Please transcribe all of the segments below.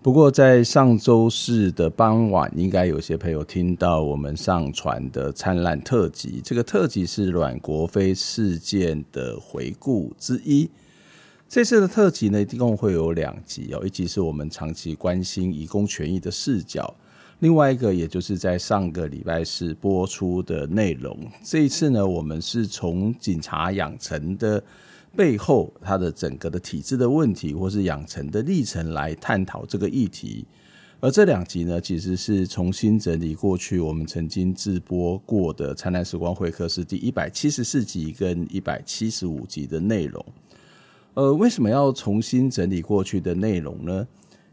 不过，在上周四的傍晚，应该有些朋友听到我们上传的灿烂特辑。这个特辑是阮国飞事件的回顾之一。这次的特辑呢，一共会有两集哦。一集是我们长期关心移工权益的视角，另外一个也就是在上个礼拜四播出的内容。这一次呢，我们是从警察养成的。背后，它的整个的体制的问题，或是养成的历程来探讨这个议题。而这两集呢，其实是重新整理过去我们曾经直播过的《灿烂时光会客室》第一百七十四集跟一百七十五集的内容。呃，为什么要重新整理过去的内容呢？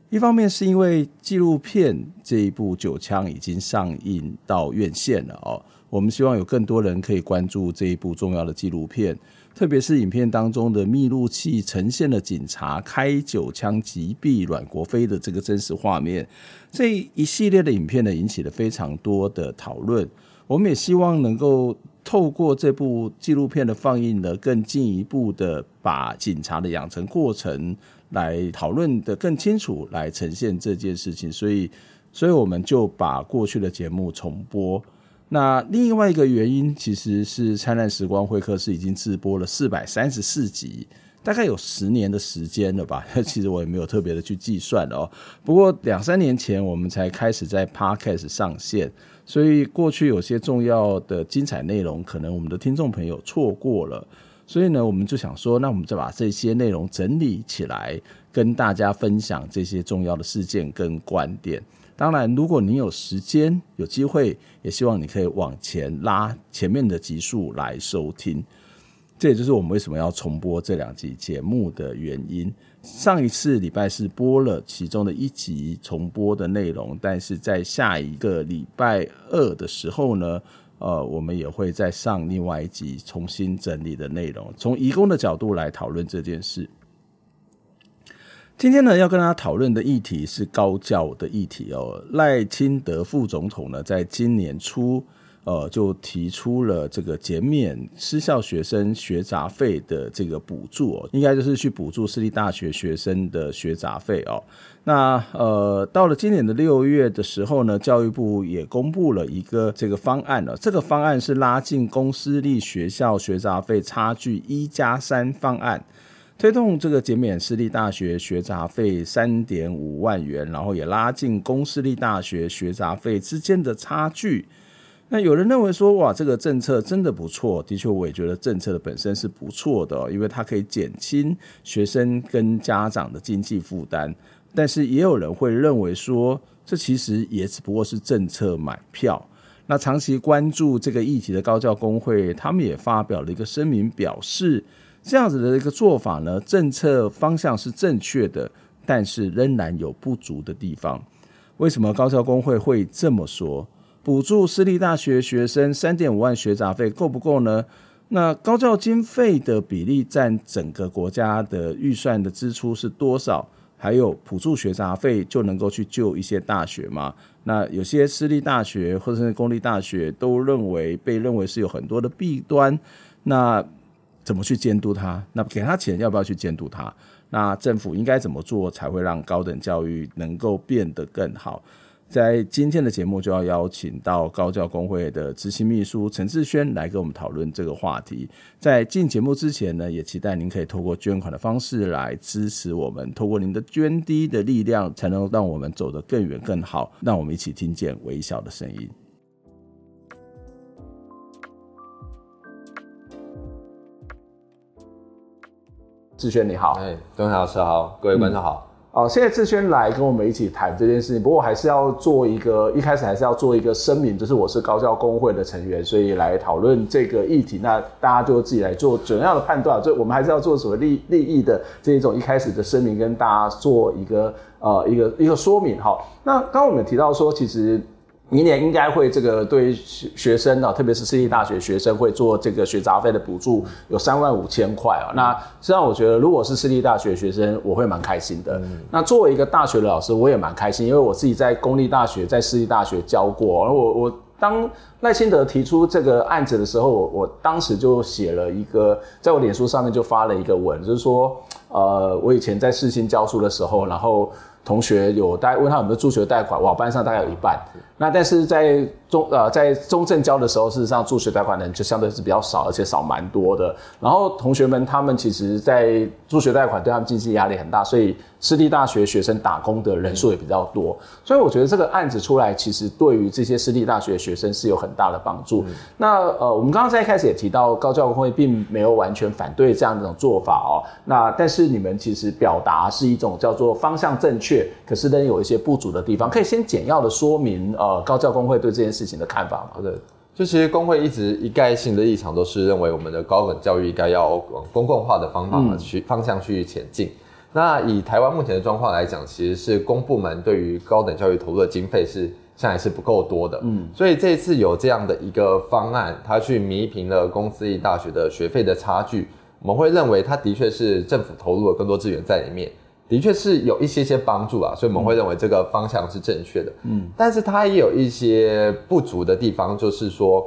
一方面是因为纪录片这一部《九枪》已经上映到院线了哦，我们希望有更多人可以关注这一部重要的纪录片。特别是影片当中的密录器呈现了警察开九枪击毙阮国飞的这个真实画面，这一系列的影片呢，引起了非常多的讨论。我们也希望能够透过这部纪录片的放映呢，更进一步的把警察的养成过程来讨论得更清楚，来呈现这件事情。所以，所以我们就把过去的节目重播。那另外一个原因，其实是《灿烂时光会客室》已经直播了四百三十四集，大概有十年的时间了吧。其实我也没有特别的去计算哦。不过两三年前我们才开始在 Podcast 上线，所以过去有些重要的精彩内容，可能我们的听众朋友错过了。所以呢，我们就想说，那我们就把这些内容整理起来，跟大家分享这些重要的事件跟观点。当然，如果你有时间、有机会，也希望你可以往前拉前面的集数来收听。这也就是我们为什么要重播这两集节目的原因。上一次礼拜四播了其中的一集重播的内容，但是在下一个礼拜二的时候呢，呃，我们也会再上另外一集重新整理的内容，从移工的角度来讨论这件事。今天呢，要跟大家讨论的议题是高教的议题哦。赖清德副总统呢，在今年初，呃，就提出了这个减免私校学生学杂费的这个补助哦，应该就是去补助私立大学学生的学杂费哦。那呃，到了今年的六月的时候呢，教育部也公布了一个这个方案了。这个方案是拉近公私立学校学杂费差距一加三方案。推动这个减免私立大学学杂费三点五万元，然后也拉近公私立大学学杂费之间的差距。那有人认为说，哇，这个政策真的不错。的确，我也觉得政策的本身是不错的，因为它可以减轻学生跟家长的经济负担。但是也有人会认为说，这其实也只不过是政策买票。那长期关注这个议题的高教工会，他们也发表了一个声明，表示。这样子的一个做法呢，政策方向是正确的，但是仍然有不足的地方。为什么高教工会会这么说？补助私立大学学生三点五万学杂费够不够呢？那高教经费的比例占整个国家的预算的支出是多少？还有补助学杂费就能够去救一些大学吗？那有些私立大学或者是公立大学都认为被认为是有很多的弊端。那怎么去监督他？那给他钱要不要去监督他？那政府应该怎么做才会让高等教育能够变得更好？在今天的节目就要邀请到高教工会的执行秘书陈志轩来跟我们讨论这个话题。在进节目之前呢，也期待您可以透过捐款的方式来支持我们，透过您的捐滴的力量，才能让我们走得更远更好。让我们一起听见微小的声音。志轩你好，哎，东海老师好，各位观众好。哦、嗯，现在志轩来跟我们一起谈这件事情，不过还是要做一个，一开始还是要做一个声明，就是我是高教工会的成员，所以来讨论这个议题，那大家就自己来做怎样的判断。所以我们还是要做什么利利益的这一种一开始的声明，跟大家做一个呃一个一个说明。好，那刚刚我们提到说，其实。明年应该会这个对学学生啊，特别是私立大学学生会做这个学杂费的补助，有三万五千块啊。那实际上我觉得，如果是私立大学学生，我会蛮开心的。那作为一个大学的老师，我也蛮开心，因为我自己在公立大学、在私立大学教过。而我我当赖清德提出这个案子的时候，我我当时就写了一个，在我脸书上面就发了一个文，就是说，呃，我以前在世新教书的时候，然后。同学有大概问他有没有助学贷款，我，班上大概有一半。那但是在中呃在中正教的时候，事实上助学贷款的人就相对是比较少，而且少蛮多的。然后同学们他们其实，在助学贷款对他们经济压力很大，所以私立大学学生打工的人数也比较多。所以我觉得这个案子出来，其实对于这些私立大学学生是有很大的帮助。嗯、那呃，我们刚刚在一开始也提到，高教工会并没有完全反对这样一种做法哦。那但是你们其实表达是一种叫做方向正确，可是呢有一些不足的地方，可以先简要的说明呃高教工会对这件事情的看法吗？对，就其实工会一直一概性的立场都是认为我们的高等教育应该要往公共化的方法去、嗯、方向去前进。那以台湾目前的状况来讲，其实是公部门对于高等教育投入的经费是现在是不够多的。嗯，所以这一次有这样的一个方案，它去弥平了公私立大学的学费的差距，我们会认为它的确是政府投入了更多资源在里面。的确是有一些些帮助啊，所以我们会认为这个方向是正确的。嗯，但是它也有一些不足的地方，就是说，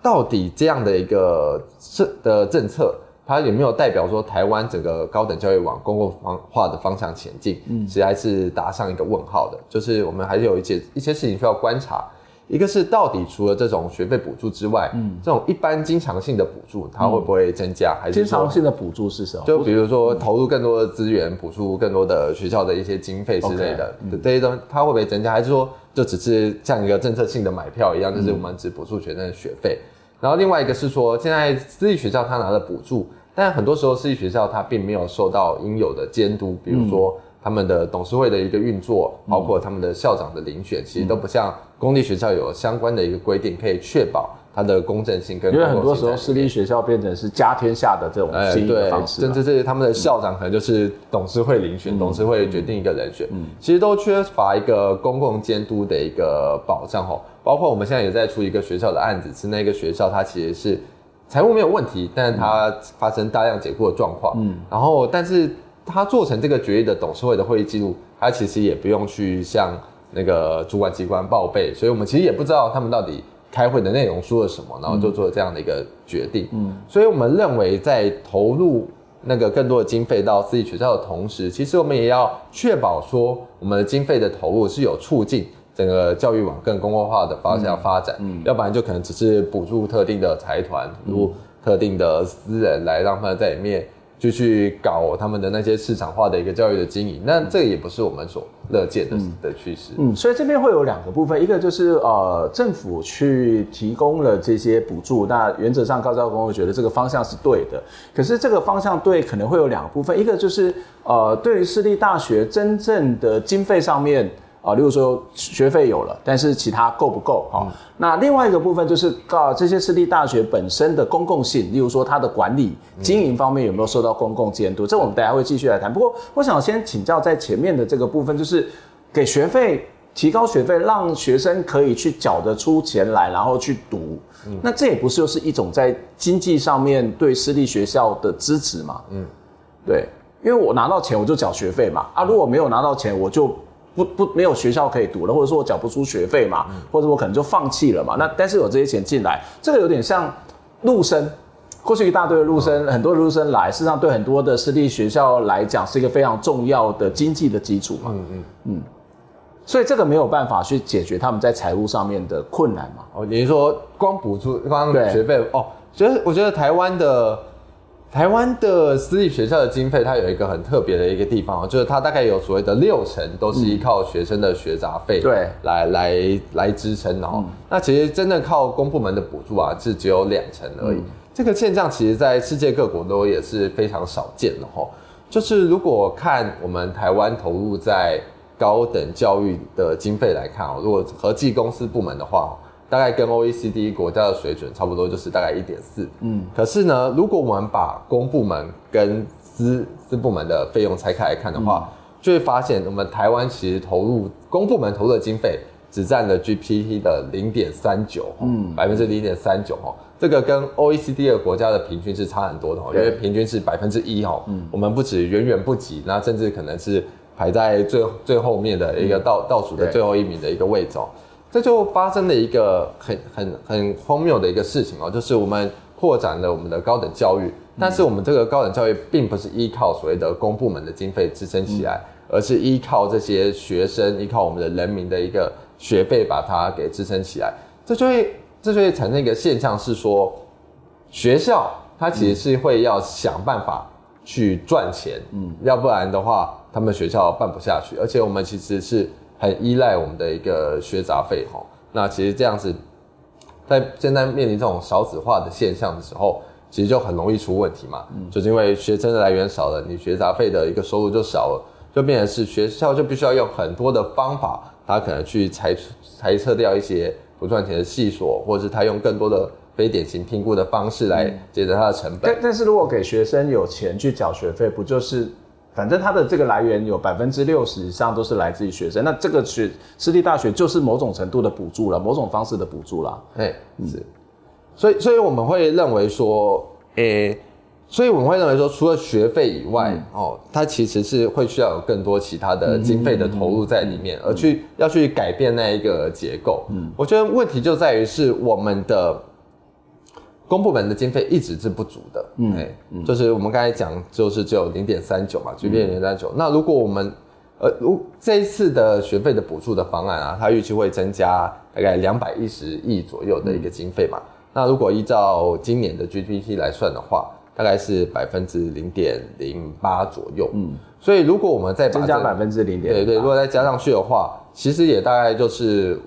到底这样的一个政的政策，它有没有代表说台湾整个高等教育往公共方化的方向前进？嗯，其实还是打上一个问号的。就是我们还是有一些一些事情需要观察。一个是到底除了这种学费补助之外，嗯，这种一般经常性的补助，它会不会增加？还是经常性的补助是什么？就比如说投入更多的资源，补助更多的学校的一些经费之类的，这些东西它会不会增加？还是说就只是像一个政策性的买票一样，就是我们只补助学生的学费？然后另外一个是说，现在私立学校它拿了补助，但很多时候私立学校它并没有受到应有的监督，比如说。他们的董事会的一个运作，包括他们的校长的遴选，其实都不像公立学校有相关的一个规定，可以确保它的公正性跟。因为很多时候私立学校变成是家天下的这种经营方式，甚至是他们的校长可能就是董事会遴选，董事会决定一个人选，其实都缺乏一个公共监督的一个保障哦。包括我们现在也在出一个学校的案子，是那个学校它其实是财务没有问题，但是它发生大量解雇的状况，嗯，然后但是。他做成这个决议的董事会的会议记录，他其实也不用去向那个主管机关报备，所以我们其实也不知道他们到底开会的内容说了什么，然后就做了这样的一个决定。嗯，所以我们认为在投入那个更多的经费到私立学校的同时，其实我们也要确保说我们的经费的投入是有促进整个教育往更公共化的方向发展。嗯，要不然就可能只是补助特定的财团，补助特定的私人来让他们在里面。就去搞他们的那些市场化的一个教育的经营，那这个也不是我们所乐见的的趋势。嗯，所以这边会有两个部分，一个就是呃政府去提供了这些补助，那原则上高教工会觉得这个方向是对的。可是这个方向对可能会有两个部分，一个就是呃对于私立大学真正的经费上面。啊，例如说学费有了，但是其他够不够啊？嗯、那另外一个部分就是，告这些私立大学本身的公共性，例如说它的管理、经营方面有没有受到公共监督？嗯、这我们大家会继续来谈。不过，我想先请教在前面的这个部分，就是给学费提高学费，让学生可以去缴得出钱来，然后去读。嗯、那这也不是就是一种在经济上面对私立学校的支持嘛？嗯，对，因为我拿到钱我就缴学费嘛。啊，如果没有拿到钱，我就。不不，没有学校可以读了，或者说我缴不出学费嘛，嗯、或者我可能就放弃了嘛。那但是有这些钱进来，这个有点像陆生，过去一大堆的陆生，嗯、很多陆生来，事实上对很多的私立学校来讲是一个非常重要的经济的基础嘛。嗯嗯嗯。所以这个没有办法去解决他们在财务上面的困难嘛？哦，你是说光补助光学费？哦，其实我觉得台湾的台湾的私立学校的经费，它有一个很特别的一个地方，就是它大概有所谓的六成都是依靠学生的学杂费对来来来支撑的哦。嗯、那其实真正靠公部门的补助啊，是只有两成而已。嗯、这个现象其实在世界各国都也是非常少见的哈。就是如果看我们台湾投入在高等教育的经费来看哦，如果合计公司部门的话，大概跟 OECD 国家的水准差不多，就是大概一点四。嗯，可是呢，如果我们把公部门跟私私部门的费用拆开来看的话，嗯、就会发现我们台湾其实投入公部门投入的经费只占了 GPT 的零点三九，嗯，百分之零点三九。哦，这个跟 OECD 的国家的平均是差很多的哦，因为平均是百分之一哦，嗯，我们不止远远不及，那甚至可能是。排在最最后面的一个倒倒数的最后一名的一个位置，这就发生了一个很很很荒谬的一个事情哦，就是我们扩展了我们的高等教育，但是我们这个高等教育并不是依靠所谓的公部门的经费支撑起来，而是依靠这些学生，依靠我们的人民的一个学费把它给支撑起来，这就会这就会产生一个现象是说，学校它其实是会要想办法去赚钱，嗯，要不然的话。他们学校办不下去，而且我们其实是很依赖我们的一个学杂费哈。那其实这样子，在现在面临这种少子化的现象的时候，其实就很容易出问题嘛。嗯，就是因为学生的来源少了，你学杂费的一个收入就少了，就变成是学校就必须要用很多的方法，他可能去裁裁撤掉一些不赚钱的系所，或者是他用更多的非典型评估的方式来节省他的成本。但但是如果给学生有钱去缴学费，不就是？反正它的这个来源有百分之六十以上都是来自于学生，那这个学私立大学就是某种程度的补助了，某种方式的补助了。哎，是，所以所以我们会认为说，诶、欸，所以我们会认为说，除了学费以外，嗯、哦，它其实是会需要有更多其他的经费的投入在里面，而去要去改变那一个结构。嗯，我觉得问题就在于是我们的。公部门的经费一直是不足的，嗯，就是我们刚才讲，就是只有零点三九嘛 P 零点三九。那如果我们，呃，如这一次的学费的补助的方案啊，它预期会增加大概两百一十亿左右的一个经费嘛。嗯、那如果依照今年的 G D P 来算的话，大概是百分之零点零八左右，嗯。所以如果我们再把增加百分之零点，对对，如果再加上去的话，其实也大概就是。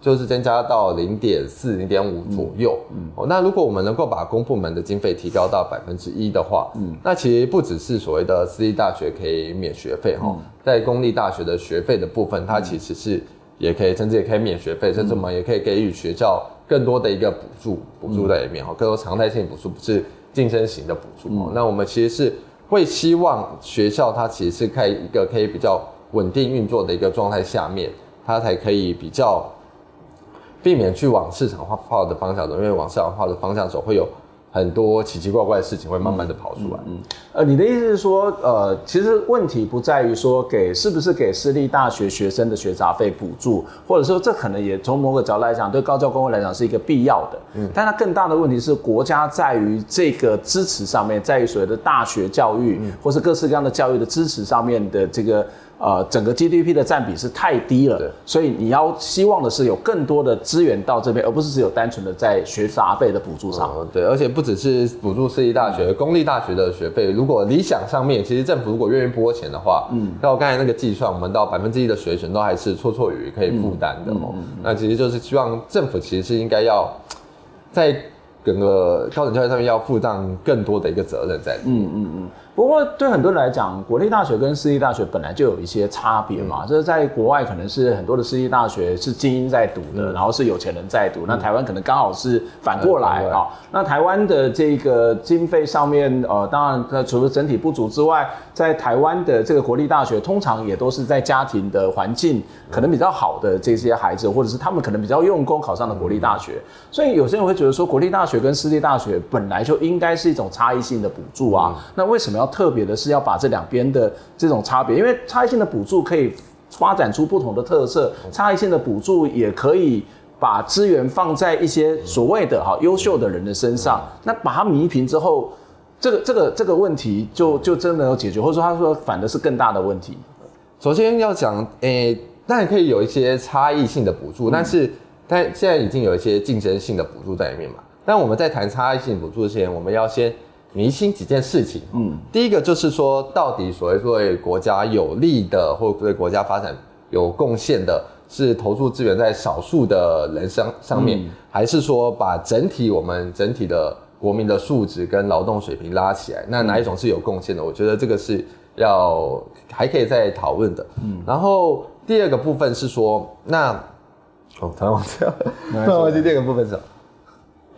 就是增加到零点四、零点五左右。嗯，哦，那如果我们能够把公部门的经费提高到百分之一的话，嗯，那其实不只是所谓的私立大学可以免学费哈，在公立大学的学费的部分，它其实是也可以，甚至也可以免学费，甚至我们也可以给予学校更多的一个补助，补助在里面哈，更多常态性补助，不是竞争型的补助。嗯，那我们其实是会希望学校它其实是开一个可以比较稳定运作的一个状态下面，它才可以比较。避免去往市场化化的方向走，因为往市场化的方向走，会有很多奇奇怪怪的事情会慢慢的跑出来。嗯，嗯，呃，你的意思是说，呃，其实问题不在于说给是不是给私立大学学生的学杂费补助，或者说这可能也从某个角度来讲，对高教工会来讲是一个必要的。嗯，但它更大的问题是国家在于这个支持上面，在于所谓的大学教育，嗯，或是各式各样的教育的支持上面的这个。呃，整个 GDP 的占比是太低了，对所以你要希望的是有更多的资源到这边，而不是只有单纯的在学杂费的补助上。嗯。对，而且不只是补助私立大学，嗯、公立大学的学费，如果理想上面，其实政府如果愿意拨钱的话，嗯，那我刚才那个计算，我们到百分之一的水准都还是绰绰有余可以负担的哦。那其实就是希望政府其实是应该要在整个高等教育上面要负担更多的一个责任在里面。嗯嗯嗯。不过对很多人来讲，国立大学跟私立大学本来就有一些差别嘛。这、嗯、在国外可能是很多的私立大学是精英在读的，嗯、然后是有钱人在读。嗯、那台湾可能刚好是反过来啊。那台湾的这个经费上面，呃，当然除了整体不足之外，在台湾的这个国立大学，通常也都是在家庭的环境可能比较好的这些孩子，或者是他们可能比较用功考上的国立大学。所以有些人会觉得说，国立大学跟私立大学本来就应该是一种差异性的补助啊。嗯、那为什么要？特别的是要把这两边的这种差别，因为差异性的补助可以发展出不同的特色，差异性的补助也可以把资源放在一些所谓的哈优秀的人的身上，那把它弥平之后，这个这个这个问题就就真的有解决，或者说他说反的是更大的问题。首先要讲，诶、欸，当然可以有一些差异性的补助，嗯、但是但现在已经有一些竞争性的补助在里面嘛。但我们在谈差异性补助之前，我们要先厘清几件事情。嗯，第一个就是说，到底所谓对国家有利的，或对国家发展有贡献的，是投注资源在少数的人上上面，嗯、还是说把整体我们整体的国民的素质跟劳动水平拉起来？那哪一种是有贡献的？我觉得这个是要还可以再讨论的。嗯，然后第二个部分是说，那哦，突然忘记了，突然忘记第二个部分是什么？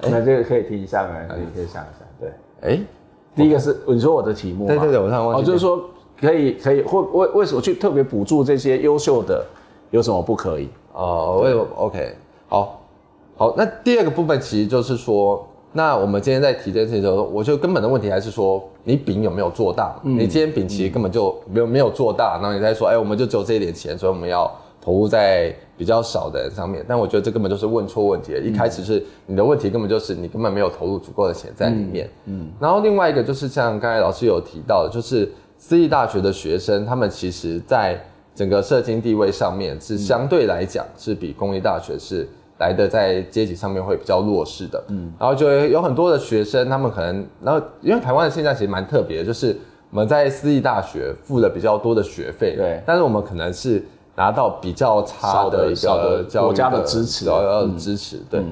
那这个可以提一下吗？可以可以想一下。对，哎，第一个是你说我的题目，对对对，我突然忘记。哦，就是说可以可以，或为为什么去特别补助这些优秀的？有什么不可以？哦，为什么？OK，好，好。那第二个部分其实就是说，那我们今天在提这件事情的时候，我觉得根本的问题还是说，你饼有没有做大？嗯、你今天饼其实根本就没有没有做大，然后你再说，哎，我们就只有这一点钱，所以我们要投入在比较少的人上面。但我觉得这根本就是问错问题了。一开始是你的问题，根本就是你根本没有投入足够的钱在里面。嗯。嗯，然后另外一个就是像刚才老师有提到的，就是私立大学的学生，他们其实在。整个社经地位上面是相对来讲是比公立大学是来的在阶级上面会比较弱势的，嗯，然后就有很多的学生，他们可能，然后因为台湾的现在其实蛮特别的，就是我们在私立大学付了比较多的学费，对，但是我们可能是拿到比较差的一个国家的支持，要要支持，对，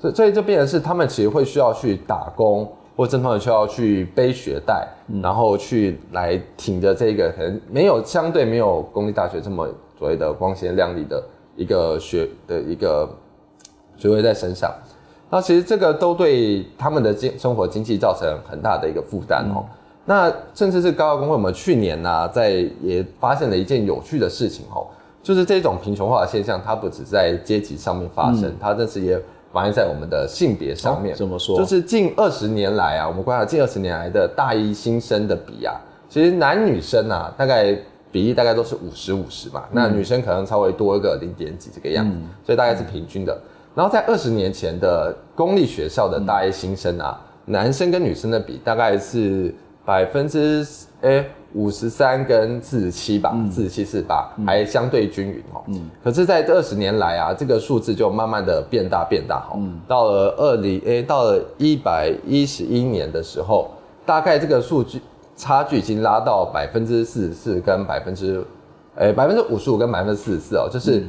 所以所以就变成是他们其实会需要去打工。或正常的需要去背学贷，嗯、然后去来挺着这个可能没有相对没有公立大学这么所谓的光鲜亮丽的一个学的一个学位在身上，那其实这个都对他们的经生活经济造成很大的一个负担哦。嗯、那甚至是高校工会，我们去年呢、啊、在也发现了一件有趣的事情哦，就是这种贫穷化的现象，它不只在阶级上面发生，嗯、它这次也。反映在我们的性别上面，怎么说？就是近二十年来啊，我们观察近二十年来的大一新生的比啊，其实男女生啊，大概比例大概都是五十五十嘛，那女生可能稍微多一个零点几这个样子，所以大概是平均的。然后在二十年前的公立学校的大一新生啊，男生跟女生的比大概是百分之诶。五十三跟四十七吧，四十七、四十八，还相对均匀哦。嗯，可是，在这二十年来啊，这个数字就慢慢的变大变大哈。嗯，到了二零诶，到了一百一十一年的时候，大概这个数据差距已经拉到百分之四十四跟百分之，诶，百分之五十五跟百分之四十四哦，就是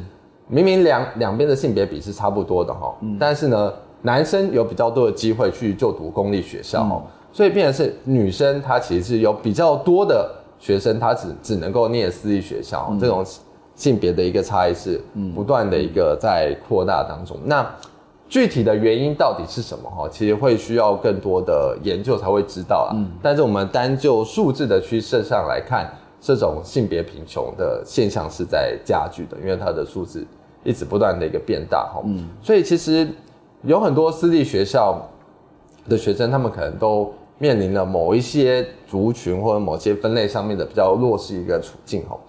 明明两两边的性别比是差不多的哈。嗯，但是呢，男生有比较多的机会去就读公立学校哦。嗯所以变成是女生，她其实是有比较多的学生，她只只能够念私立学校，嗯、这种性别的一个差异是不断的一个在扩大当中。嗯、那具体的原因到底是什么？哈，其实会需要更多的研究才会知道啊。嗯、但是我们单就数字的趋势上来看，这种性别贫穷的现象是在加剧的，因为它的数字一直不断的一个变大哈。嗯，所以其实有很多私立学校的学生，他们可能都。面临了某一些族群或者某些分类上面的比较弱势一个处境吼。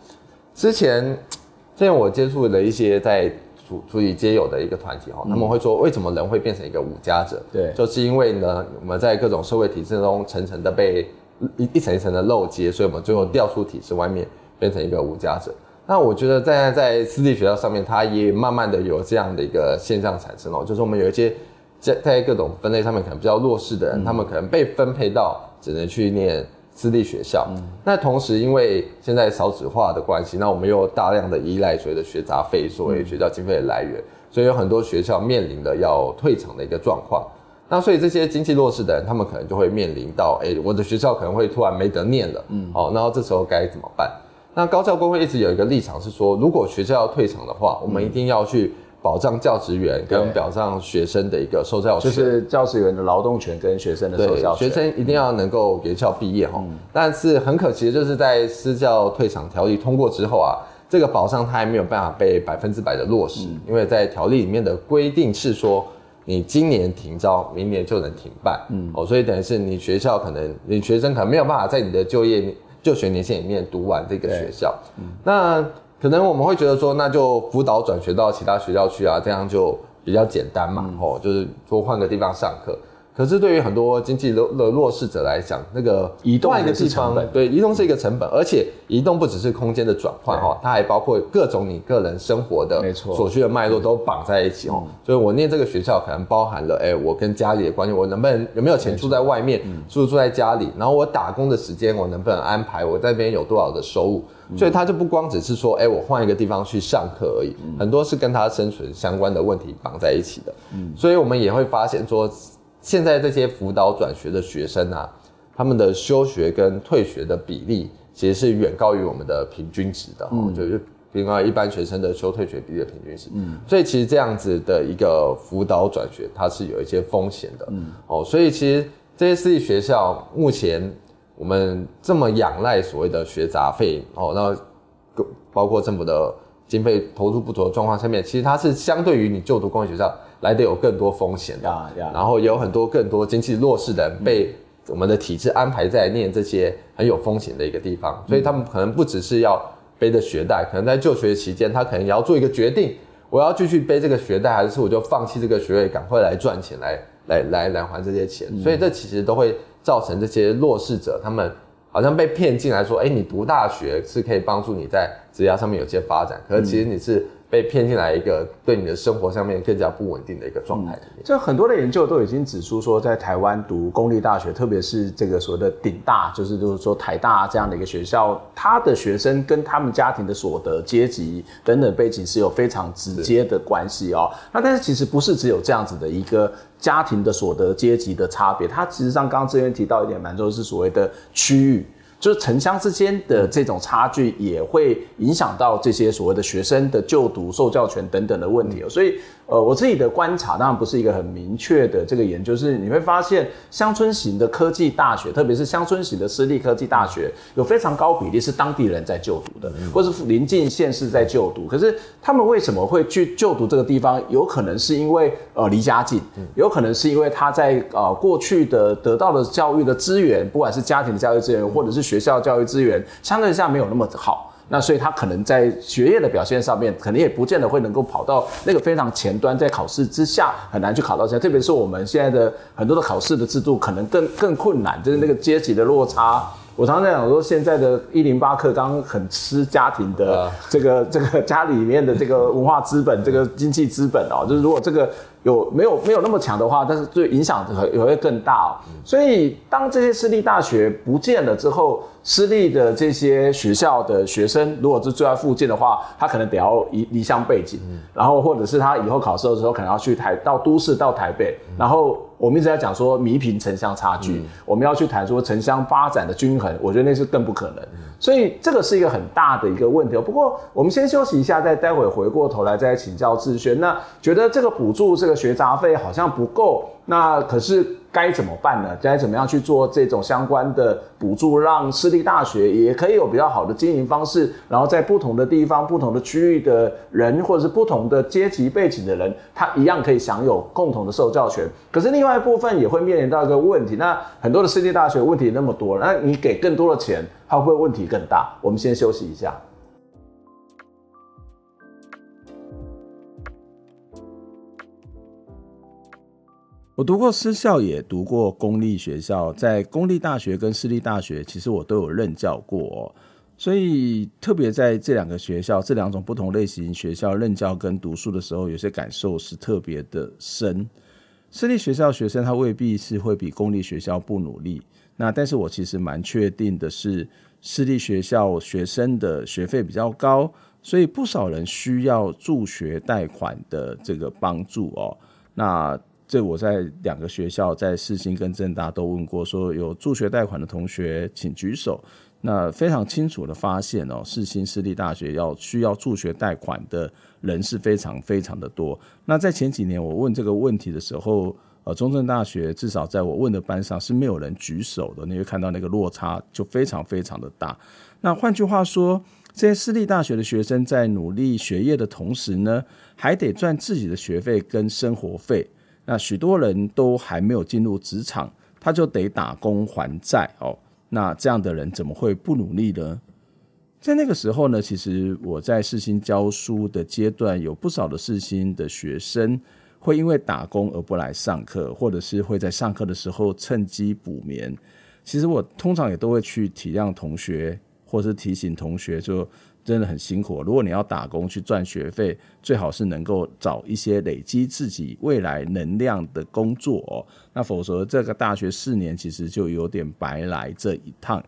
之前，之前我接触的一些在处处理皆有的一个团体哈，他们会说，为什么人会变成一个无家者？对，就是因为呢，我们在各种社会体制中层层的被一一层一层的漏接，所以我们最后掉出体制外面，变成一个无家者。那我觉得在在私立学校上面，它也慢慢的有这样的一个现象产生哦，就是我们有一些。在在各种分类上面可能比较弱势的人，嗯、他们可能被分配到只能去念私立学校。嗯、那同时，因为现在少子化的关系，那我们又大量的依赖所谓的学杂费作为学校经费的来源，嗯、所以有很多学校面临的要退场的一个状况。那所以这些经济弱势的人，他们可能就会面临到，哎、欸，我的学校可能会突然没得念了。嗯，哦，然后这时候该怎么办？那高教工会一直有一个立场是说，如果学校要退场的话，我们一定要去。保障教职员跟保障学生的一个受教权，就是教职员的劳动权跟学生的受教权。学生一定要能够原校毕业哈。嗯、但是很可惜的就是在私教退场条例通过之后啊，这个保障它还没有办法被百分之百的落实，嗯、因为在条例里面的规定是说，你今年停招，明年就能停办。嗯，哦，所以等于是你学校可能你学生可能没有办法在你的就业就学年限里面读完这个学校。嗯，那。可能我们会觉得说，那就辅导转学到其他学校去啊，这样就比较简单嘛，哦、嗯，就是多换个地方上课。可是对于很多经济弱弱弱势者来讲，那个移动换一个地方，对，移动是一个成本，而且移动不只是空间的转换哈，它还包括各种你个人生活的所需的脉络都绑在一起哦。所以我念这个学校可能包含了，哎，我跟家里的关系，我能不能有没有钱住在外面，住住在家里，然后我打工的时间我能不能安排，我在那边有多少的收入，所以他就不光只是说，哎，我换一个地方去上课而已，很多是跟他生存相关的问题绑在一起的。所以我们也会发现说。现在这些辅导转学的学生啊，他们的休学跟退学的比例其实是远高于我们的平均值的，嗯，就是比如说一般学生的休退学比例的平均值，嗯，所以其实这样子的一个辅导转学，它是有一些风险的，嗯，哦，所以其实这些私立学校目前我们这么仰赖所谓的学杂费，哦，那包括政府的经费投入不足的状况下面，其实它是相对于你就读公立学校。来的有更多风险的，yeah, yeah. 然后也有很多更多经济弱势的人被我们的体制安排在念这些很有风险的一个地方，所以他们可能不只是要背着学贷，可能在就学期间他可能也要做一个决定，我要继续背这个学贷，还是我就放弃这个学位，赶快来赚钱来来来来还这些钱，所以这其实都会造成这些弱势者他们好像被骗进来说，哎，你读大学是可以帮助你在职业上面有些发展，可是其实你是。被骗进来一个对你的生活上面更加不稳定的一个状态里面。这很多的研究都已经指出说，在台湾读公立大学，特别是这个所谓的顶大，就是就是说台大这样的一个学校，他的学生跟他们家庭的所得、阶级等等背景是有非常直接的关系哦。那但是其实不是只有这样子的一个家庭的所得、阶级的差别，它其实上刚刚志渊提到一点蛮重要，是所谓的区域。就是城乡之间的这种差距，也会影响到这些所谓的学生的就读、受教权等等的问题。所以。呃，我自己的观察当然不是一个很明确的这个研究，是你会发现乡村型的科技大学，特别是乡村型的私立科技大学，有非常高比例是当地人在就读的，或是临近县市在就读。可是他们为什么会去就读这个地方？有可能是因为呃离家近，有可能是因为他在呃过去的得到的教育的资源，不管是家庭的教育资源，或者是学校教育资源，相对下没有那么好。那所以他可能在学业的表现上面，可能也不见得会能够跑到那个非常前端，在考试之下很难去考到这样。特别是我们现在的很多的考试的制度，可能更更困难，就是那个阶级的落差。我常常在讲说，现在的一零八课纲很吃家庭的这个这个家里面的这个文化资本，这个经济资本哦，就是如果这个。有没有没有那么强的话，但是对影响也会更大哦。所以当这些私立大学不见了之后，私立的这些学校的学生，如果是住在附近的话，他可能得要离离乡背景，然后或者是他以后考试的时候可能要去台到都市到台北，然后我们一直在讲说弥平城乡差距，我们要去谈说城乡发展的均衡，我觉得那是更不可能。所以这个是一个很大的一个问题。不过我们先休息一下，再待会回过头来再请教志轩。那觉得这个补助这个学杂费好像不够，那可是该怎么办呢？该怎么样去做这种相关的补助，让私立大学也可以有比较好的经营方式，然后在不同的地方、不同的区域的人，或者是不同的阶级背景的人，他一样可以享有共同的受教权。可是另外一部分也会面临到一个问题，那很多的私立大学问题那么多，那你给更多的钱。它会不会问题更大？我们先休息一下。我读过私校，也读过公立学校，在公立大学跟私立大学，其实我都有任教过哦。所以特别在这两个学校，这两种不同类型学校任教跟读书的时候，有些感受是特别的深。私立学校学生他未必是会比公立学校不努力。那但是我其实蛮确定的是，私立学校学生的学费比较高，所以不少人需要助学贷款的这个帮助哦。那这我在两个学校，在世新跟政大都问过，说有助学贷款的同学请举手。那非常清楚的发现哦，世新私立大学要需要助学贷款的人是非常非常的多。那在前几年我问这个问题的时候。呃，中正大学至少在我问的班上是没有人举手的，你会看到那个落差就非常非常的大。那换句话说，这些私立大学的学生在努力学业的同时呢，还得赚自己的学费跟生活费。那许多人都还没有进入职场，他就得打工还债哦。那这样的人怎么会不努力呢？在那个时候呢，其实我在世新教书的阶段，有不少的世新的学生。会因为打工而不来上课，或者是会在上课的时候趁机补眠。其实我通常也都会去体谅同学，或是提醒同学，就真的很辛苦。如果你要打工去赚学费，最好是能够找一些累积自己未来能量的工作哦。那否则这个大学四年其实就有点白来这一趟。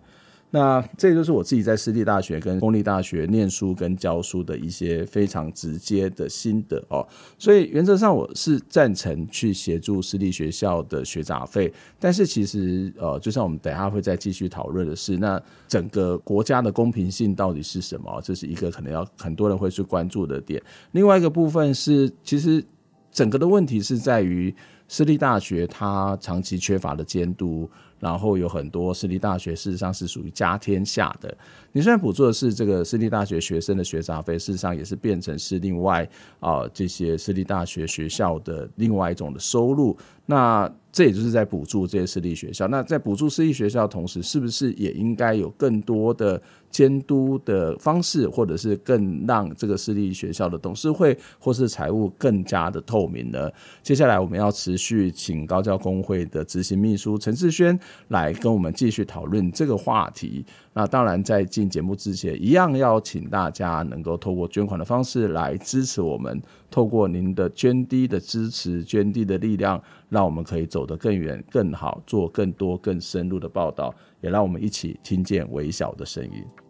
那这就是我自己在私立大学跟公立大学念书跟教书的一些非常直接的心得哦，所以原则上我是赞成去协助私立学校的学杂费，但是其实呃，就像我们等下会再继续讨论的是，那整个国家的公平性到底是什么？这是一个可能要很多人会去关注的点。另外一个部分是，其实整个的问题是在于私立大学它长期缺乏的监督。然后有很多私立大学，事实上是属于家天下的。你虽然补助的是这个私立大学学生的学杂费，事实上也是变成是另外啊、呃、这些私立大学学校的另外一种的收入。那这也就是在补助这些私立学校。那在补助私立学校同时，是不是也应该有更多的监督的方式，或者是更让这个私立学校的董事会或是财务更加的透明呢？接下来我们要持续请高教工会的执行秘书陈志轩来跟我们继续讨论这个话题。那当然，在进节目之前，一样要请大家能够透过捐款的方式来支持我们。透过您的捐滴的支持、捐滴的力量，让我们可以走得更远、更好，做更多、更深入的报道，也让我们一起听见微小的声音。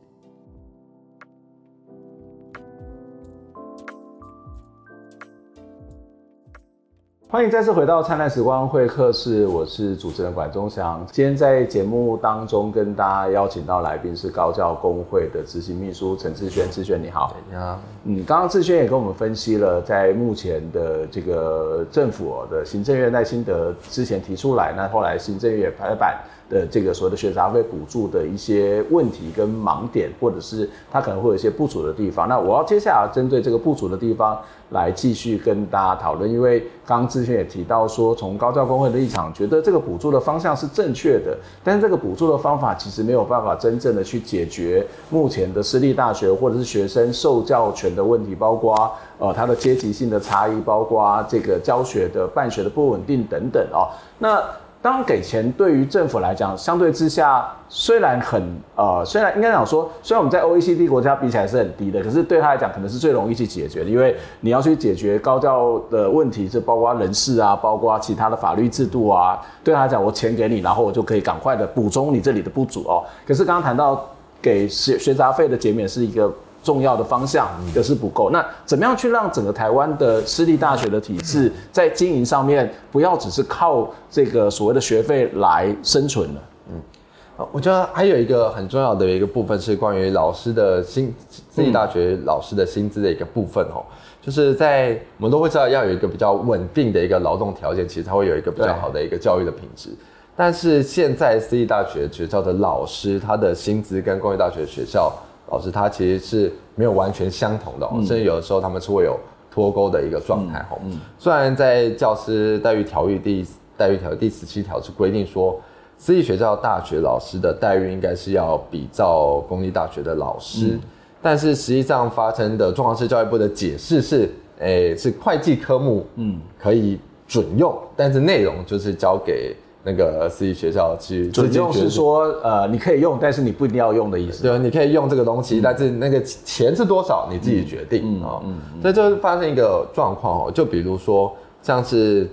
欢迎再次回到灿烂时光会客室，我是主持人管中祥。今天在节目当中跟大家邀请到来宾是高教工会的执行秘书陈志轩，志轩你好。你好。嗯，刚刚志轩也跟我们分析了，在目前的这个政府的行政院赖清德之前提出来，那后来行政院拍板。的这个所谓的学杂费补助的一些问题跟盲点，或者是它可能会有一些不足的地方。那我要接下来针对这个不足的地方来继续跟大家讨论，因为刚刚志轩也提到说，从高教工会的立场，觉得这个补助的方向是正确的，但是这个补助的方法其实没有办法真正的去解决目前的私立大学或者是学生受教权的问题，包括呃它的阶级性的差异，包括这个教学的办学的不稳定等等哦。那当给钱对于政府来讲，相对之下虽然很呃，虽然应该讲说，虽然我们在 OECD 国家比起来是很低的，可是对他来讲可能是最容易去解决的，因为你要去解决高教的问题，是包括人事啊，包括其他的法律制度啊，对他来讲，我钱给你，然后我就可以赶快的补充你这里的不足哦。可是刚刚谈到给学学杂费的减免是一个。重要的方向可是不够，那怎么样去让整个台湾的私立大学的体制在经营上面不要只是靠这个所谓的学费来生存呢？嗯，我觉得还有一个很重要的一个部分是关于老师的薪，私立大学老师的薪资的一个部分哦，就是在我们都会知道要有一个比较稳定的一个劳动条件，其实才会有一个比较好的一个教育的品质。但是现在私立大学学校的老师，他的薪资跟公立大学学校。老师他其实是没有完全相同的，甚至有的时候他们是会有脱钩的一个状态。嗯，虽然在教师待遇条例第待遇条第十七条是规定说，私立学校大学老师的待遇应该是要比照公立大学的老师，但是实际上发生的状况是教育部的解释是，诶，是会计科目，嗯，可以准用，但是内容就是交给。那个私立学校去准用是说，呃，你可以用，但是你不一定要用的意思。对，你可以用这个东西，嗯、但是那个钱是多少，你自己决定啊。嗯，所以就发生一个状况哦，就比如说像是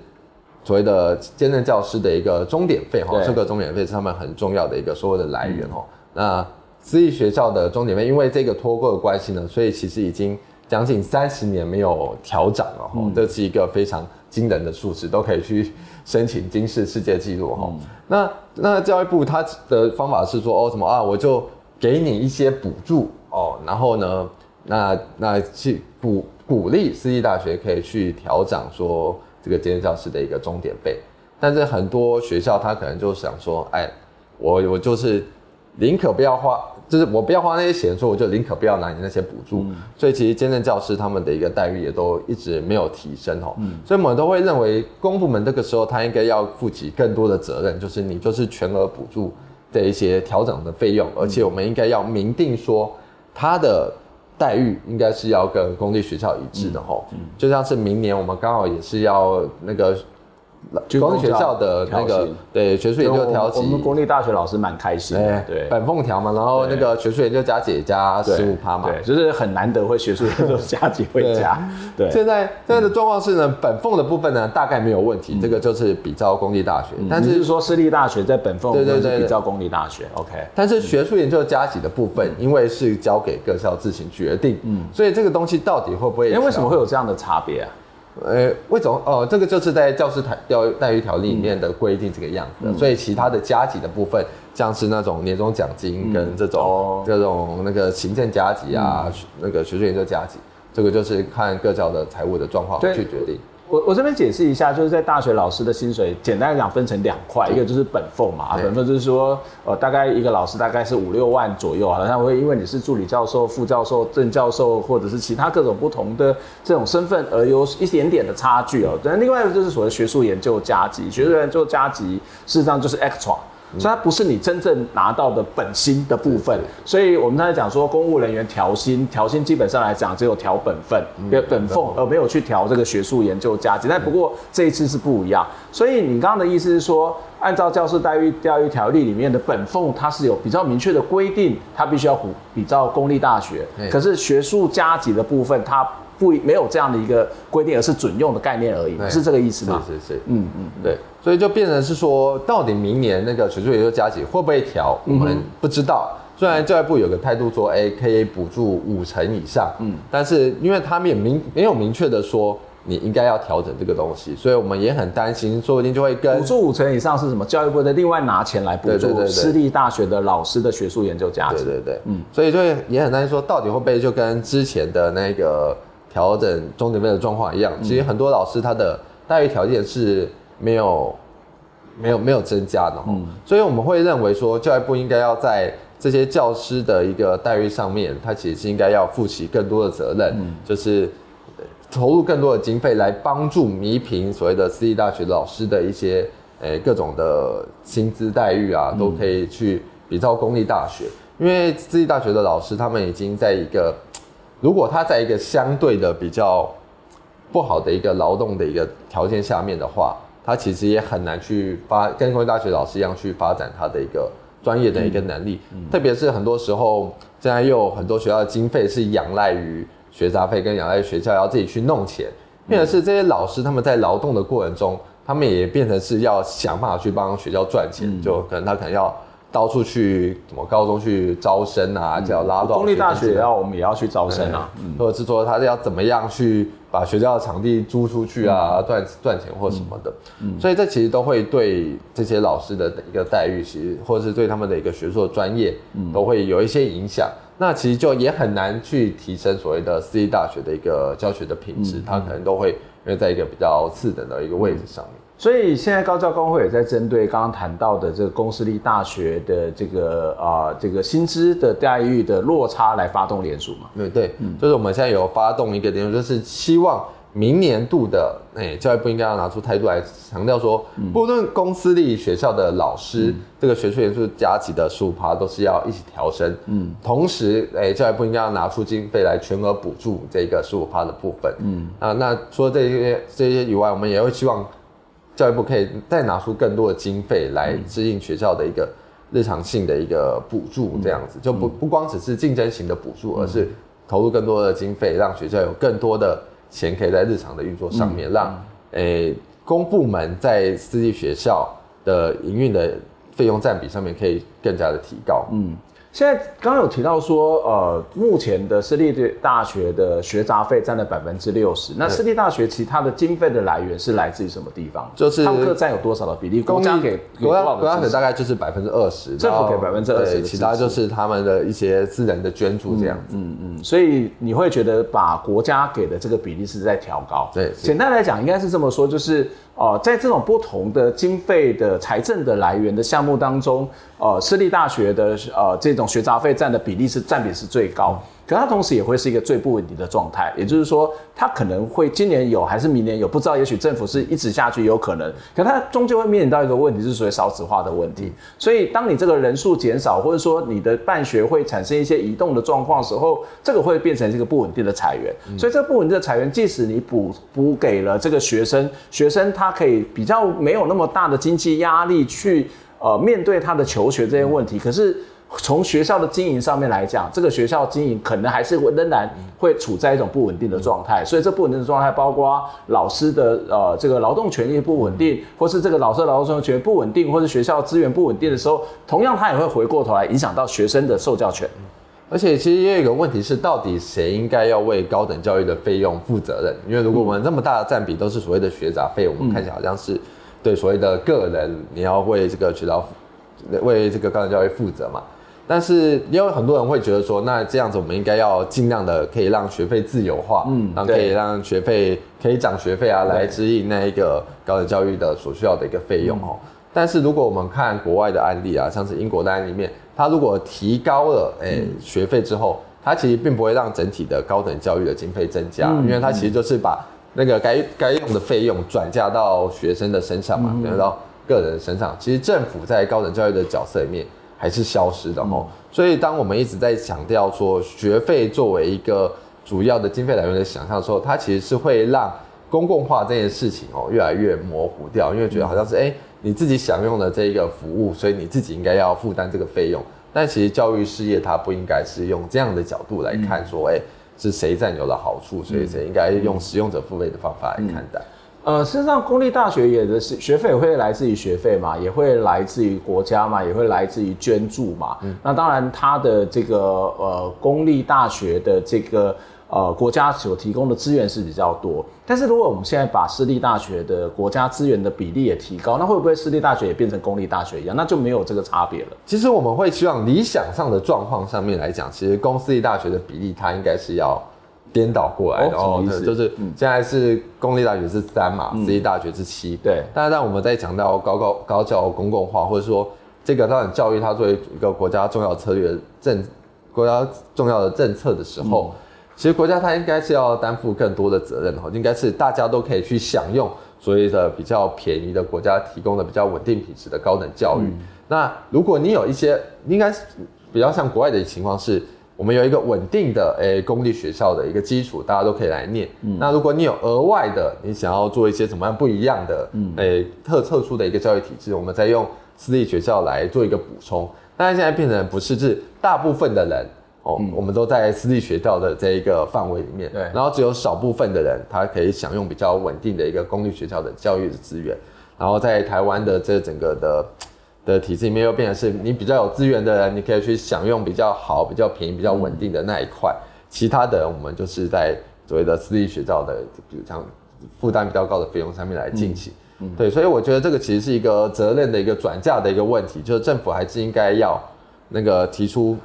所谓的兼任教师的一个钟点费哈，这个钟点费是他们很重要的一个收入的来源哦。嗯、那私立学校的钟点费，因为这个脱钩的关系呢，所以其实已经将近三十年没有调涨了哈，嗯、这是一个非常惊人的数字，都可以去。申请金氏世界纪录哈，嗯、那那教育部他的方法是说哦什么啊，我就给你一些补助哦，然后呢，那那去鼓鼓励私立大学可以去调整说这个兼任教师的一个钟点费，但是很多学校他可能就想说，哎，我我就是宁可不要花。就是我不要花那些钱，所以我就宁可不要拿你那些补助。嗯、所以其实兼任教师他们的一个待遇也都一直没有提升哦。嗯、所以我们都会认为公部门这个时候他应该要负起更多的责任，就是你就是全额补助的一些调整的费用，而且我们应该要明定说他的待遇应该是要跟公立学校一致的吼，嗯嗯、就像是明年我们刚好也是要那个。公立学校的那个对学术研究调剂，我们公立大学老师蛮开心的，对本凤条嘛，然后那个学术研究加给加十五趴嘛，对，就是很难得会学术研究加给会加。对，现在现在的状况是呢，本凤的部分呢大概没有问题，这个就是比照公立大学，但是说私立大学在本凤对对对比照公立大学，OK。但是学术研究加几的部分，因为是交给各校自行决定，嗯，所以这个东西到底会不会？因为为什么会有这样的差别啊？呃，为什么？哦，这个就是在教师台教育待遇条例里面的规定这个样子，嗯、所以其他的加级的部分，像是那种年终奖金跟这种、嗯哦、这种那个行政加级啊，嗯、那个学术研究加级，这个就是看各校的财务的状况去决定。我我这边解释一下，就是在大学老师的薪水，简单来讲分成两块，一个就是本俸嘛，本俸就是说，呃，大概一个老师大概是五六万左右，好像会因为你是助理教授、副教授、正教授，或者是其他各种不同的这种身份，而有一点点的差距哦。但另外一个就是所谓学术研究加级，学术研究加级事实上就是 extra。所以它不是你真正拿到的本薪的部分，所以我们刚才讲说，公务人员调薪，调薪基本上来讲只有调本分、本俸，而没有去调这个学术研究加给。但不过这一次是不一样，所以你刚刚的意思是说，按照教师待遇教育条例里面的本俸，它是有比较明确的规定，它必须要比照公立大学。可是学术加级的部分，它。不，没有这样的一个规定，而是准用的概念而已，是这个意思吗？是是是，嗯嗯，对，所以就变成是说，到底明年那个学术研究加急会不会调，我们不知道。虽然教育部有个态度说，哎，可以补助五成以上，嗯，但是因为他们也明没有明确的说你应该要调整这个东西，所以我们也很担心，说不定就会跟补助五成以上是什么？教育部的另外拿钱来补助私立大学的老师的学术研究加给，对对对，嗯，所以就也很担心说，到底会不会就跟之前的那个。调整中等分的状况一样，其实很多老师他的待遇条件是没有、没有、没有增加的，嗯，所以我们会认为说，教育部应该要在这些教师的一个待遇上面，他其实是应该要负起更多的责任，嗯，就是投入更多的经费来帮助弥平所谓的私立大学老师的一些诶各种的薪资待遇啊，都可以去比照公立大学，因为私立大学的老师他们已经在一个。如果他在一个相对的比较不好的一个劳动的一个条件下面的话，他其实也很难去发跟公立大学老师一样去发展他的一个专业的一个能力。嗯嗯、特别是很多时候，现在又有很多学校的经费是仰赖于学杂费，跟仰赖于学校要自己去弄钱，变成是这些老师他们在劳动的过程中，他们也变成是要想办法去帮学校赚钱，嗯、就可能他可能要。到处去什么高中去招生啊，就要拉到公立大学也要我们也要去招生啊，或者是说他要怎么样去把学校的场地租出去啊，赚赚钱或什么的，所以这其实都会对这些老师的一个待遇，其实或者是对他们的一个学术专业，都会有一些影响。那其实就也很难去提升所谓的私立大学的一个教学的品质，它可能都会因为在一个比较次等的一个位置上面。所以现在高教工会也在针对刚刚谈到的这个公私立大学的这个啊、呃、这个薪资的待遇的落差来发动联署嘛？对对，嗯、就是我们现在有发动一个联署，就是希望明年度的哎、欸、教育部应该要拿出态度来强调说，不论公私立学校的老师，嗯、这个学术研究加起的十五趴都是要一起调升。嗯，同时哎、欸、教育部应该要拿出经费来全额补助这个十五趴的部分。嗯啊，那除了这些这些以外，我们也会希望。教育部可以再拿出更多的经费来支应学校的一个日常性的一个补助，这样子就不不光只是竞争型的补助，而是投入更多的经费，让学校有更多的钱可以在日常的运作上面，让诶公部门在私立学校的营运的费用占比上面可以更加的提高。嗯。现在刚刚有提到说，呃，目前的私立大学的学杂费占了百分之六十。那私立大学其他的经费的来源是来自于什么地方？就是他们各占有多少的比例？国家给国家国家给大概就是百分之二十，政府给百分之二十，其他就是他们的一些私人的捐助这样子。嗯嗯，嗯。所以你会觉得把国家给的这个比例是在调高？对。简单来讲，应该是这么说，就是。哦、呃，在这种不同的经费的财政的来源的项目当中，呃，私立大学的呃这种学杂费占的比例是占比是最高。可它同时也会是一个最不稳定的状态。也就是说，它可能会今年有，还是明年有，不知道。也许政府是一直下去有可能，可它终究会面临到一个问题，是属于少子化的问题。所以，当你这个人数减少，或者说你的办学会产生一些移动的状况时候，这个会变成一个不稳定的裁员。所以，这不稳定的裁员，即使你补补给了这个学生，学生他可以比较没有那么大的经济压力去呃面对他的求学这些问题，可是。从学校的经营上面来讲，这个学校经营可能还是会仍然会处在一种不稳定的状态，所以这不稳定的状态包括老师的呃这个劳动权益不稳定，或是这个老师的劳动权不稳定，或是学校资源不稳定的时候，同样它也会回过头来影响到学生的受教权。而且其实也有一个问题是，到底谁应该要为高等教育的费用负责任？因为如果我们这么大的占比都是所谓的学杂费，我们看起来好像是对所谓的个人你要为这个学校为这个高等教育负责嘛。但是也有很多人会觉得说，那这样子我们应该要尽量的可以让学费自由化，嗯，然后可以让学费可以涨学费啊，来支应那一个高等教育的所需要的一个费用哦。但是如果我们看国外的案例啊，像是英国的案例里面，它如果提高了诶、欸、学费之后，它其实并不会让整体的高等教育的经费增加，因为它其实就是把那个该该用的费用转嫁到学生的身上嘛，转嫁到个人身上。其实政府在高等教育的角色里面。还是消失的哦，所以当我们一直在强调说学费作为一个主要的经费来源的想象的时候，它其实是会让公共化这件事情哦越来越模糊掉，因为觉得好像是哎你自己享用的这一个服务，所以你自己应该要负担这个费用，但其实教育事业它不应该是用这样的角度来看说哎是谁占有了好处，所以谁应该用使用者付费的方法来看待。呃，事实上，公立大学也的是学费也会来自于学费嘛，也会来自于国家嘛，也会来自于捐助嘛。嗯，那当然，它的这个呃公立大学的这个呃国家所提供的资源是比较多。但是，如果我们现在把私立大学的国家资源的比例也提高，那会不会私立大学也变成公立大学一样？那就没有这个差别了。其实我们会希望理想上的状况上面来讲，其实公私立大学的比例它应该是要。颠倒过来，然后就是现在是公立大学是三嘛，私立大学是七。对，但是当我们在讲到高高高教公共化，或者说这个当然教育它作为一个国家重要策略政国家重要的政策的时候，其实国家它应该是要担负更多的责任哈，应该是大家都可以去享用所谓的比较便宜的国家提供的比较稳定品质的高等教育。那如果你有一些，应该是比较像国外的情况是。我们有一个稳定的诶、欸、公立学校的一个基础，大家都可以来念。嗯、那如果你有额外的，你想要做一些怎么样不一样的，诶、嗯欸、特特殊的一个教育体制，我们再用私立学校来做一个补充。但是现在变成不是，是大部分的人哦，嗯、我们都在私立学校的这一个范围里面，对，然后只有少部分的人，他可以享用比较稳定的一个公立学校的教育的资源。然后在台湾的这整个的。的体制里面又变成是你比较有资源的人，你可以去享用比较好、比较便宜、比较稳定的那一块。其他的我们就是在所谓的私立学校的，比如像负担比较高的费用上面来进行。嗯嗯、对，所以我觉得这个其实是一个责任的一个转嫁的一个问题，就是政府还是应该要那个提出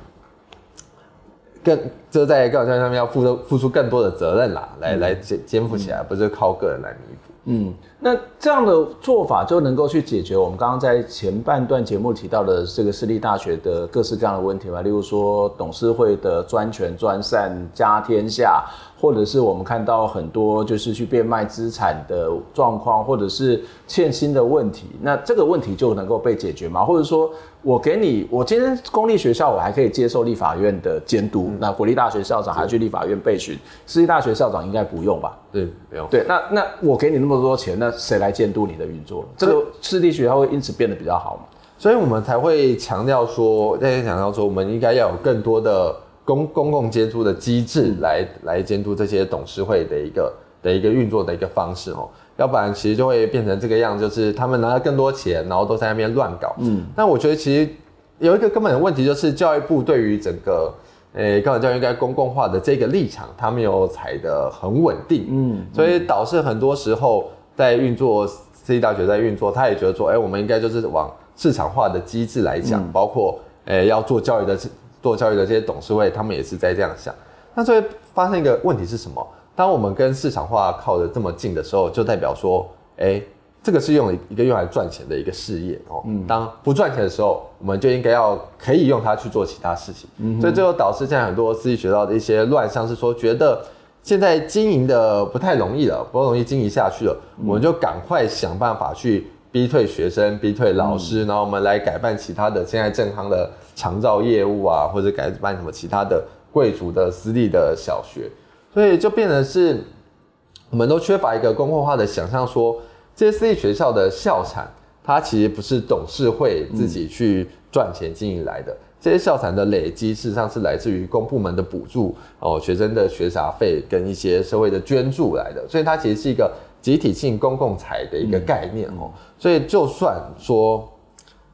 更，就在高等教育上面要付出付出更多的责任啦，来来肩肩负起来，不是靠个人来弥补。嗯，那这样的做法就能够去解决我们刚刚在前半段节目提到的这个私立大学的各式各样的问题吧？例如说董事会的专权专擅家天下，或者是我们看到很多就是去变卖资产的状况，或者是欠薪的问题，那这个问题就能够被解决吗？或者说？我给你，我今天公立学校我还可以接受立法院的监督，嗯、那国立大学校长还要去立法院备询，私立大学校长应该不用吧？对，不用。对，那那我给你那么多钱，那谁来监督你的运作？这个私立学校会因此变得比较好吗？所以我们才会强调说，在强调说，我们应该要有更多的公公共监督的机制来、嗯、来监督这些董事会的一个的一个运作的一个方式哦。要不然其实就会变成这个样，就是他们拿了更多钱，然后都在那边乱搞。嗯，但我觉得其实有一个根本的问题，就是教育部对于整个诶、欸、高等教育应该公共化的这个立场，他没有踩得很稳定。嗯，所以导致很多时候在运作私立大学在运作，他也觉得说，哎、欸，我们应该就是往市场化的机制来讲，嗯、包括诶、欸、要做教育的做教育的这些董事会，他们也是在这样想。那所以发生一个问题是什么？当我们跟市场化靠得这么近的时候，就代表说，哎，这个是用一个用来赚钱的一个事业哦。嗯，当不赚钱的时候，我们就应该要可以用它去做其他事情。嗯，所以最后导致现在很多私立学校的一些乱象，是说觉得现在经营的不太容易了，不容易经营下去了，嗯、我们就赶快想办法去逼退学生、逼退老师，嗯、然后我们来改办其他的现在正康的长照业务啊，或者改办什么其他的贵族的私立的小学，所以就变成是我们都缺乏一个公共化的想象说。这些私立学校的校产，它其实不是董事会自己去赚钱经营来的。嗯、这些校产的累积，事实上是来自于公部门的补助哦，学生的学杂费跟一些社会的捐助来的。所以它其实是一个集体性公共财的一个概念哦。嗯、所以就算说，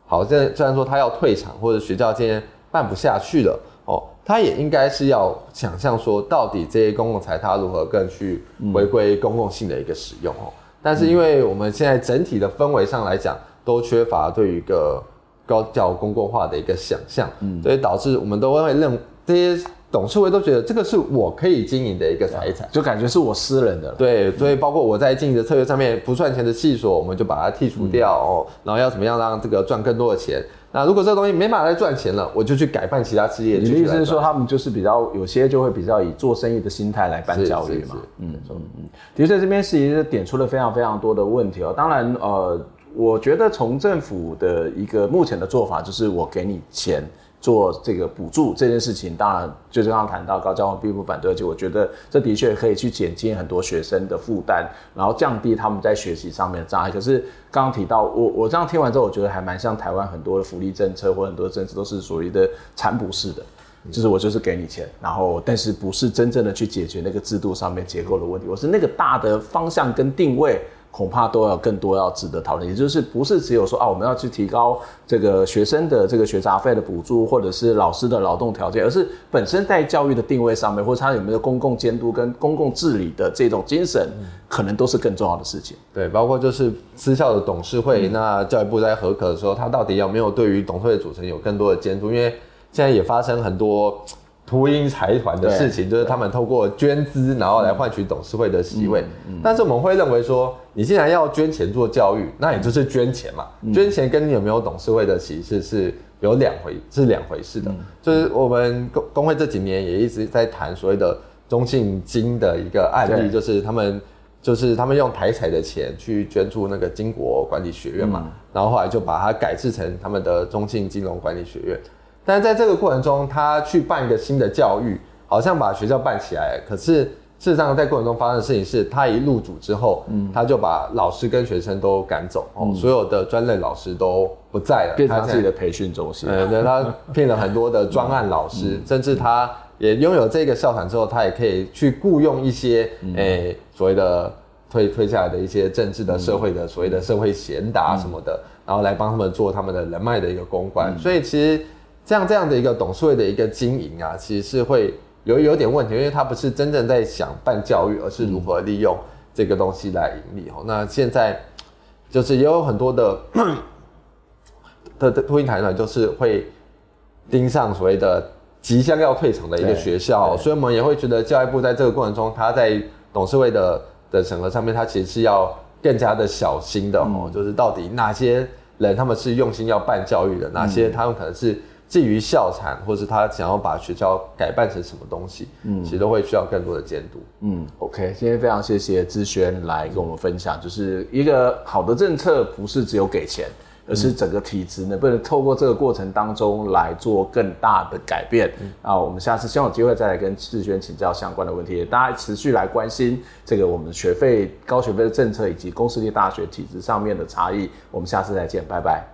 好，这虽然说他要退场，或者学校今天办不下去了哦，他也应该是要想象说，到底这些公共财它如何更去回归公共性的一个使用哦。但是因为我们现在整体的氛围上来讲，都缺乏对于一个高教公共化的一个想象，嗯，所以导致我们都会认这些董事会都觉得这个是我可以经营的一个财产，就感觉是我私人的。对，所以包括我在经营的策略上面不赚钱的系所，我们就把它剔除掉哦，然后要怎么样让这个赚更多的钱。那如果这个东西没办法再赚钱了，我就去改办其他事业。你的意思是说，他们就是比较有些就会比较以做生意的心态来办教育嘛？嗯嗯嗯。的确，这边是一个点出了非常非常多的问题哦。当然，呃，我觉得从政府的一个目前的做法，就是我给你钱。做这个补助这件事情，当然就是刚刚谈到高教我并不反对，而且我觉得这的确可以去减轻很多学生的负担，然后降低他们在学习上面的障碍。可是刚刚提到，我我这样听完之后，我觉得还蛮像台湾很多的福利政策或很多政策都是属于的残补式的，就是我就是给你钱，然后但是不是真正的去解决那个制度上面结构的问题，我是那个大的方向跟定位。恐怕都要更多要值得讨论，也就是不是只有说啊，我们要去提高这个学生的这个学杂费的补助，或者是老师的劳动条件，而是本身在教育的定位上面，或者他有没有公共监督跟公共治理的这种精神，可能都是更重要的事情。对，包括就是私校的董事会，嗯、那教育部在核可的时候，他到底有没有对于董事会组成有更多的监督？因为现在也发生很多。秃鹰财团的事情，就是他们透过捐资，然后来换取董事会的席位。但是我们会认为说，你既然要捐钱做教育，那也就是捐钱嘛。捐钱跟你有没有董事会的席次是有两回，是两回事的。就是我们工工会这几年也一直在谈所谓的中信金的一个案例，就是他们就是他们用台彩的钱去捐助那个金国管理学院嘛，然后后来就把它改制成他们的中信金融管理学院。但是在这个过程中，他去办一个新的教育，好像把学校办起来。可是事实上，在过程中发生的事情是，他一入主之后，嗯，他就把老师跟学生都赶走，哦、嗯，所有的专任老师都不在了，变成自己的培训中心。呃，对，他聘了很多的专案老师，嗯、甚至他也拥有这个校产之后，他也可以去雇佣一些，诶、嗯欸，所谓的推推下来的一些政治的、社会的所谓的社会贤达什么的，嗯、然后来帮他们做他们的人脉的一个公关。嗯、所以其实。这样这样的一个董事会的一个经营啊，其实是会有有点问题，因为他不是真正在想办教育，而是如何利用这个东西来盈利。哦、嗯，那现在就是也有很多的的的秃鹰台呢，就是会盯上所谓的即将要退场的一个学校，所以我们也会觉得教育部在这个过程中，他在董事会的的审核上面，他其实是要更加的小心的哦，嗯、就是到底哪些人他们是用心要办教育的，哪些他们可能是。至于校产，或是他想要把学校改办成什么东西，嗯，其实都会需要更多的监督。嗯，OK，今天非常谢谢志轩来跟我们分享，就是一个好的政策不是只有给钱，而是整个体制能不能透过这个过程当中来做更大的改变。嗯，啊，我们下次希望有机会再来跟志轩请教相关的问题，大家持续来关心这个我们学费高学费的政策以及公私立大学体制上面的差异。我们下次再见，拜拜。